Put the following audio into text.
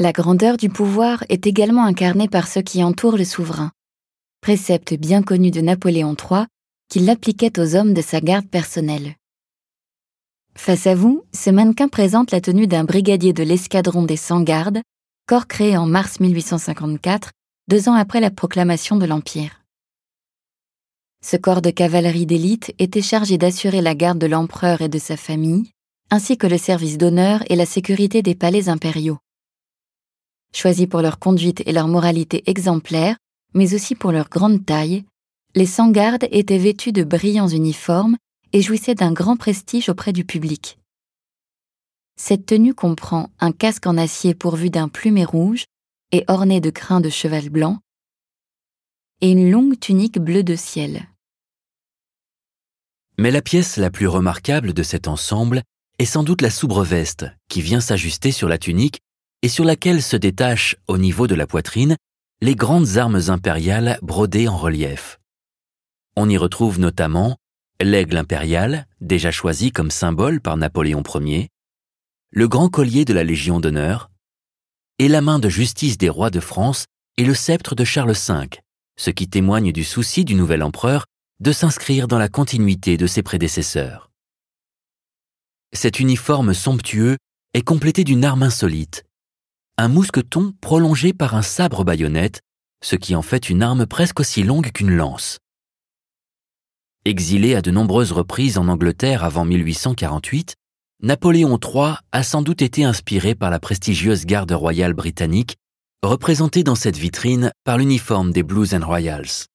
La grandeur du pouvoir est également incarnée par ceux qui entourent le souverain, précepte bien connu de Napoléon III qu'il l'appliquait aux hommes de sa garde personnelle. Face à vous, ce mannequin présente la tenue d'un brigadier de l'escadron des 100 gardes, corps créé en mars 1854, deux ans après la proclamation de l'Empire. Ce corps de cavalerie d'élite était chargé d'assurer la garde de l'empereur et de sa famille, ainsi que le service d'honneur et la sécurité des palais impériaux. Choisis pour leur conduite et leur moralité exemplaires, mais aussi pour leur grande taille, les sans-gardes étaient vêtus de brillants uniformes et jouissaient d'un grand prestige auprès du public. Cette tenue comprend un casque en acier pourvu d'un plumet rouge et orné de crins de cheval blanc, et une longue tunique bleue de ciel. Mais la pièce la plus remarquable de cet ensemble est sans doute la soubreveste qui vient s'ajuster sur la tunique et sur laquelle se détachent au niveau de la poitrine les grandes armes impériales brodées en relief. On y retrouve notamment l'aigle impérial, déjà choisi comme symbole par Napoléon Ier, le grand collier de la Légion d'honneur, et la main de justice des rois de France et le sceptre de Charles V, ce qui témoigne du souci du nouvel empereur de s'inscrire dans la continuité de ses prédécesseurs. Cet uniforme somptueux est complété d'une arme insolite, un mousqueton prolongé par un sabre baïonnette, ce qui en fait une arme presque aussi longue qu'une lance. Exilé à de nombreuses reprises en Angleterre avant 1848, Napoléon III a sans doute été inspiré par la prestigieuse garde royale britannique, représentée dans cette vitrine par l'uniforme des Blues and Royals.